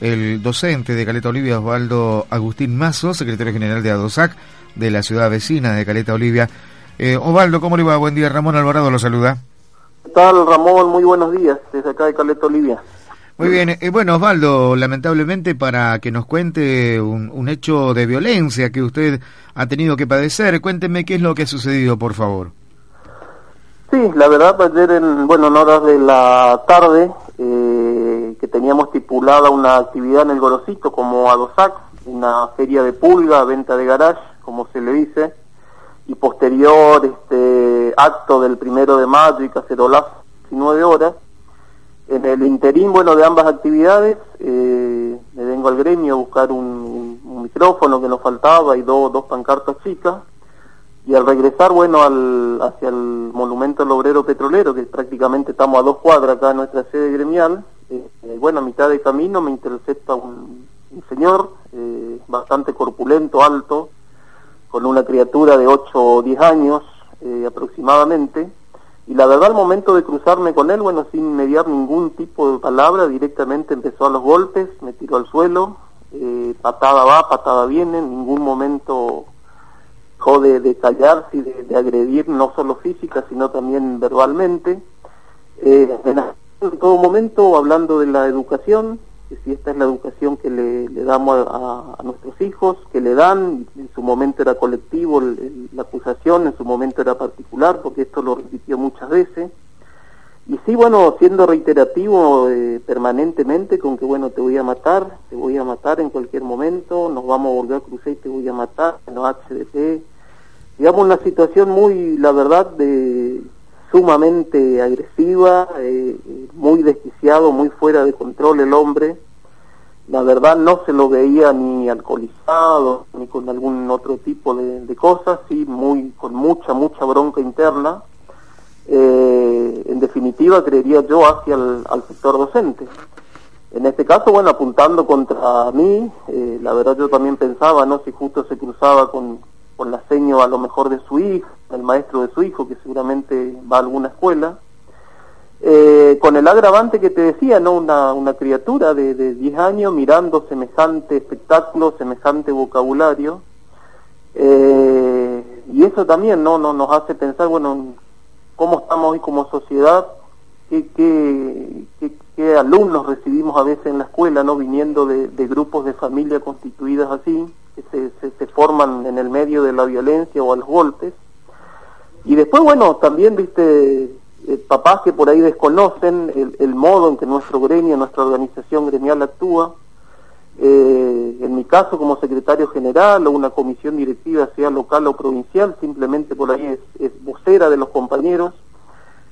el docente de Caleta Olivia, Osvaldo Agustín Mazo, secretario general de ADOSAC, de la ciudad vecina de Caleta Olivia. Eh, Osvaldo, ¿cómo le va? Buen día. Ramón Alvarado lo saluda. ¿Qué tal, Ramón? Muy buenos días, desde acá de Caleta Olivia. Muy bien. Eh, bueno, Osvaldo, lamentablemente para que nos cuente un, un, hecho de violencia que usted ha tenido que padecer, cuénteme qué es lo que ha sucedido, por favor. Sí, la verdad, ayer en, bueno, en horas de la tarde, teníamos estipulada una actividad en el Gorosito como Adosac, una feria de pulga, venta de garage, como se le dice, y posterior este acto del primero de mayo y cacerolazo, 19 horas. En el interín, bueno, de ambas actividades, eh, me vengo al gremio a buscar un, micrófono que nos faltaba y dos, dos pancartas chicas, y al regresar, bueno, al, hacia el monumento al obrero petrolero, que prácticamente estamos a dos cuadras acá en nuestra sede gremial, eh, eh, bueno, a mitad de camino me intercepta un, señor eh, bastante corpulento, alto, con una criatura de 8 o 10 años aproximadamente, y la verdad al momento de cruzarme con él, bueno, sin mediar ningún tipo de palabra, directamente empezó a los golpes, me tiró al suelo, patada va, patada viene, en ningún momento dejó de, callarse y de, agredir no solo física, sino también verbalmente. Eh, todo momento hablando de la educación, que si esta es la educación que le, damos a, nuestros hijos, que le dan, en su momento era colectivo la acusación, en su momento era particular, porque esto lo repitió muchas veces. Y sí, bueno, siendo reiterativo eh, permanentemente con que, bueno, te voy a matar, te voy a matar en cualquier momento, nos vamos a volver a cruzar y te voy a matar, en los HDP. Digamos, una situación muy, la verdad, de sumamente agresiva, eh, muy desquiciado, muy fuera de control el hombre. La verdad no se lo veía ni alcoholizado, ni con algún otro tipo de, cosas, sí, muy, con mucha, mucha bronca interna eh, en definitiva, creería yo, hacia el al sector docente. En este caso, bueno, apuntando contra mí, eh, la verdad yo también pensaba, ¿no? Si justo se cruzaba con, con la seño a lo mejor de su hijo, el maestro de su hijo, que seguramente va a alguna escuela, eh, con el agravante que te decía, ¿no? Una, criatura de, de 10 años mirando semejante espectáculo, semejante vocabulario, eh, y eso también, ¿no? no nos hace pensar, bueno, cómo estamos hoy como sociedad, qué, qué, alumnos recibimos a veces en la escuela, ¿no? Viniendo de, grupos de familia constituidas así, que se, se, forman en el medio de la violencia o a los golpes. Y después, bueno, también, viste, eh, papás que por ahí desconocen el, el, modo en que nuestro gremio, nuestra organización gremial actúa. Eh, en mi caso, como secretario general o una comisión directiva, sea local o provincial, simplemente por ahí es, vocera de los compañeros.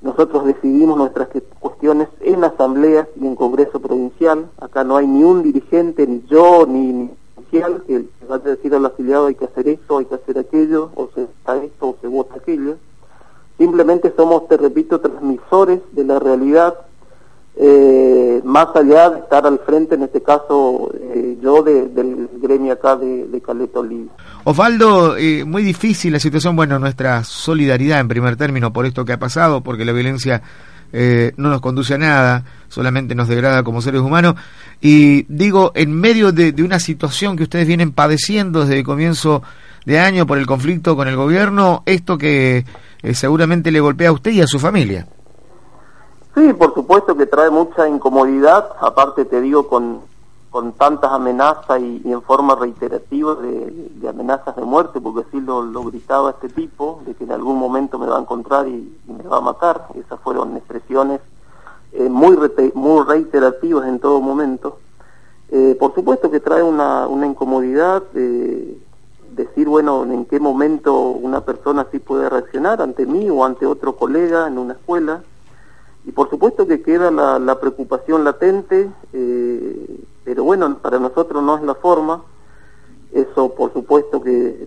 Nosotros decidimos nuestras cuestiones en asambleas y en congreso provincial. Acá no hay ni un dirigente, ni yo, ni, ni que vaya a decir al afiliado hay que hacer esto, hay que hacer aquello, o se Simplemente somos, te repito, transmisores de la realidad eh, más allá de estar al frente, en este caso eh, yo del gremio acá de, de Caleta Olivia. Osvaldo, eh, muy difícil la situación, bueno, nuestra solidaridad en primer término por esto que ha pasado, porque la violencia no nos conduce a nada, solamente nos degrada como seres humanos. Y digo, en medio de, de una situación que ustedes vienen padeciendo desde el comienzo de año por el conflicto con el gobierno, esto que seguramente le golpea a usted y a su familia. Sí, por supuesto que trae mucha incomodidad, aparte te digo con, con tantas amenazas y, en forma reiterativa de, amenazas de muerte, porque así lo, lo, gritaba este tipo, de que en algún momento me va a encontrar y, me va a matar. Esas fueron expresiones eh, muy, muy reiterativas en todo momento. Eh, por supuesto que trae una, una incomodidad de decir, bueno, en qué momento una persona así puede reaccionar ante mí o ante otro colega en una escuela y por supuesto que queda la, preocupación latente, eh, pero bueno, para nosotros no es la forma. Eso, por supuesto, que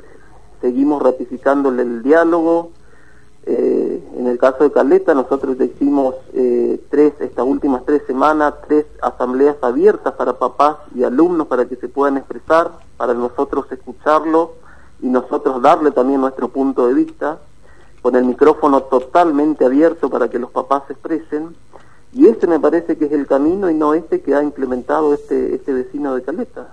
seguimos ratificándole el diálogo. Eh, en el caso de Caleta, nosotros hicimos eh, tres, estas últimas tres semanas, tres asambleas abiertas para papás y alumnos para que se puedan expresar, para nosotros escucharlo y nosotros darle también nuestro punto de vista, con el micrófono totalmente abierto para que los papás se expresen. Y este me parece que es el camino y no este que ha implementado este, este vecino de Caleta.